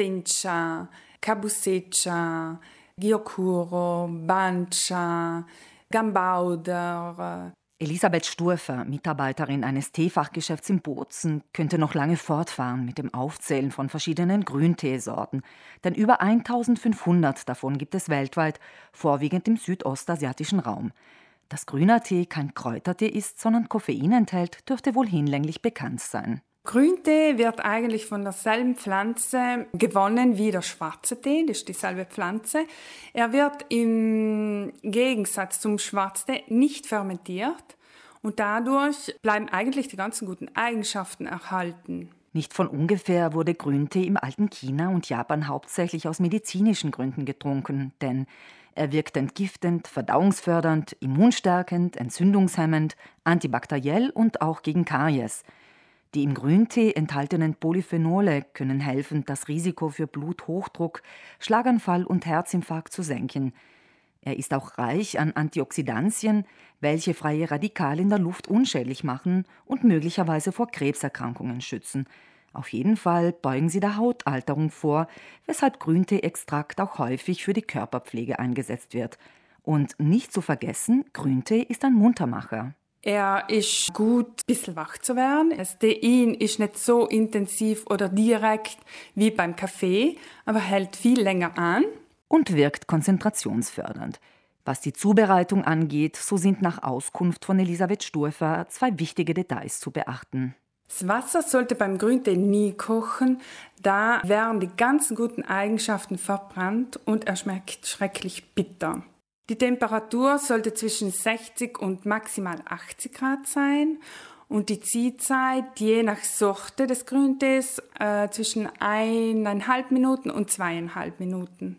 Sencha, Kabusecha, Gyokuro, Bancha, Gambauder. Elisabeth Sturfer, Mitarbeiterin eines Teefachgeschäfts in Bozen, könnte noch lange fortfahren mit dem Aufzählen von verschiedenen Grünteesorten, denn über 1500 davon gibt es weltweit, vorwiegend im südostasiatischen Raum. Dass grüner Tee kein Kräutertee ist, sondern Koffein enthält, dürfte wohl hinlänglich bekannt sein. Grüntee wird eigentlich von derselben Pflanze gewonnen wie der schwarze Tee, das ist dieselbe Pflanze. Er wird im Gegensatz zum Schwarztee nicht fermentiert und dadurch bleiben eigentlich die ganzen guten Eigenschaften erhalten. Nicht von ungefähr wurde Grüntee im alten China und Japan hauptsächlich aus medizinischen Gründen getrunken, denn er wirkt entgiftend, verdauungsfördernd, immunstärkend, entzündungshemmend, antibakteriell und auch gegen Karies – die im Grüntee enthaltenen Polyphenole können helfen, das Risiko für Bluthochdruck, Schlaganfall und Herzinfarkt zu senken. Er ist auch reich an Antioxidantien, welche freie Radikale in der Luft unschädlich machen und möglicherweise vor Krebserkrankungen schützen. Auf jeden Fall beugen sie der Hautalterung vor, weshalb Grünteeextrakt auch häufig für die Körperpflege eingesetzt wird. Und nicht zu vergessen, Grüntee ist ein Muntermacher. Er ist gut, ein bisschen wach zu werden. Das Tein ist nicht so intensiv oder direkt wie beim Kaffee, aber hält viel länger an. Und wirkt konzentrationsfördernd. Was die Zubereitung angeht, so sind nach Auskunft von Elisabeth Sturfer zwei wichtige Details zu beachten. Das Wasser sollte beim Grüntee nie kochen, da werden die ganzen guten Eigenschaften verbrannt und er schmeckt schrecklich bitter. Die Temperatur sollte zwischen 60 und maximal 80 Grad sein und die Ziehzeit je nach Sorte des Grüntees äh, zwischen eineinhalb Minuten und zweieinhalb Minuten.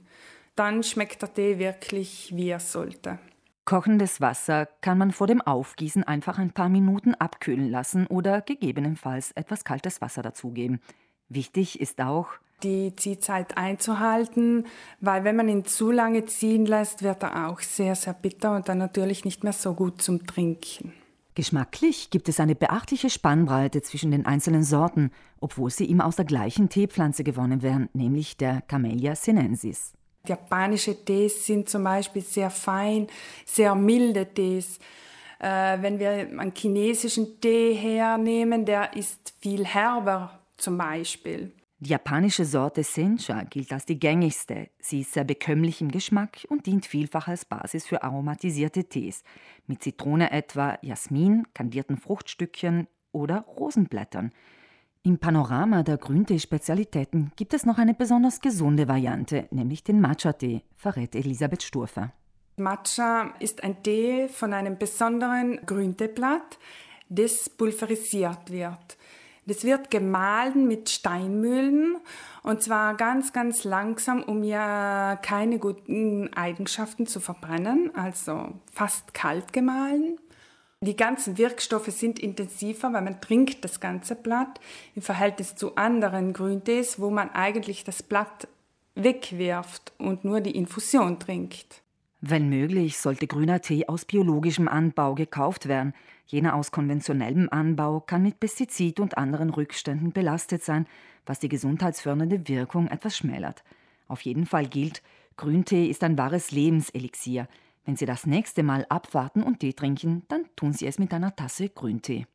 Dann schmeckt der Tee wirklich, wie er sollte. Kochendes Wasser kann man vor dem Aufgießen einfach ein paar Minuten abkühlen lassen oder gegebenenfalls etwas kaltes Wasser dazugeben. Wichtig ist auch, die Ziehzeit einzuhalten, weil wenn man ihn zu lange ziehen lässt, wird er auch sehr, sehr bitter und dann natürlich nicht mehr so gut zum Trinken. Geschmacklich gibt es eine beachtliche Spannbreite zwischen den einzelnen Sorten, obwohl sie immer aus der gleichen Teepflanze gewonnen werden, nämlich der Camellia sinensis. Japanische Tees sind zum Beispiel sehr fein, sehr milde Tees. Äh, wenn wir einen chinesischen Tee hernehmen, der ist viel herber zum Beispiel. Die japanische Sorte Sencha gilt als die gängigste. Sie ist sehr bekömmlich im Geschmack und dient vielfach als Basis für aromatisierte Tees, mit Zitrone etwa, Jasmin, kandierten Fruchtstückchen oder Rosenblättern. Im Panorama der Grüntee-Spezialitäten gibt es noch eine besonders gesunde Variante, nämlich den Matcha-Tee, verrät Elisabeth Sturfer. Matcha ist ein Tee von einem besonderen Grünteeblatt, das pulverisiert wird. Das wird gemahlen mit Steinmühlen und zwar ganz, ganz langsam, um ja keine guten Eigenschaften zu verbrennen, also fast kalt gemahlen. Die ganzen Wirkstoffe sind intensiver, weil man trinkt das ganze Blatt im Verhältnis zu anderen Grüntees, wo man eigentlich das Blatt wegwirft und nur die Infusion trinkt. Wenn möglich, sollte grüner Tee aus biologischem Anbau gekauft werden. Jener aus konventionellem Anbau kann mit Pestizid und anderen Rückständen belastet sein, was die gesundheitsfördernde Wirkung etwas schmälert. Auf jeden Fall gilt, Grüntee ist ein wahres Lebenselixier. Wenn Sie das nächste Mal abwarten und Tee trinken, dann tun Sie es mit einer Tasse Grüntee.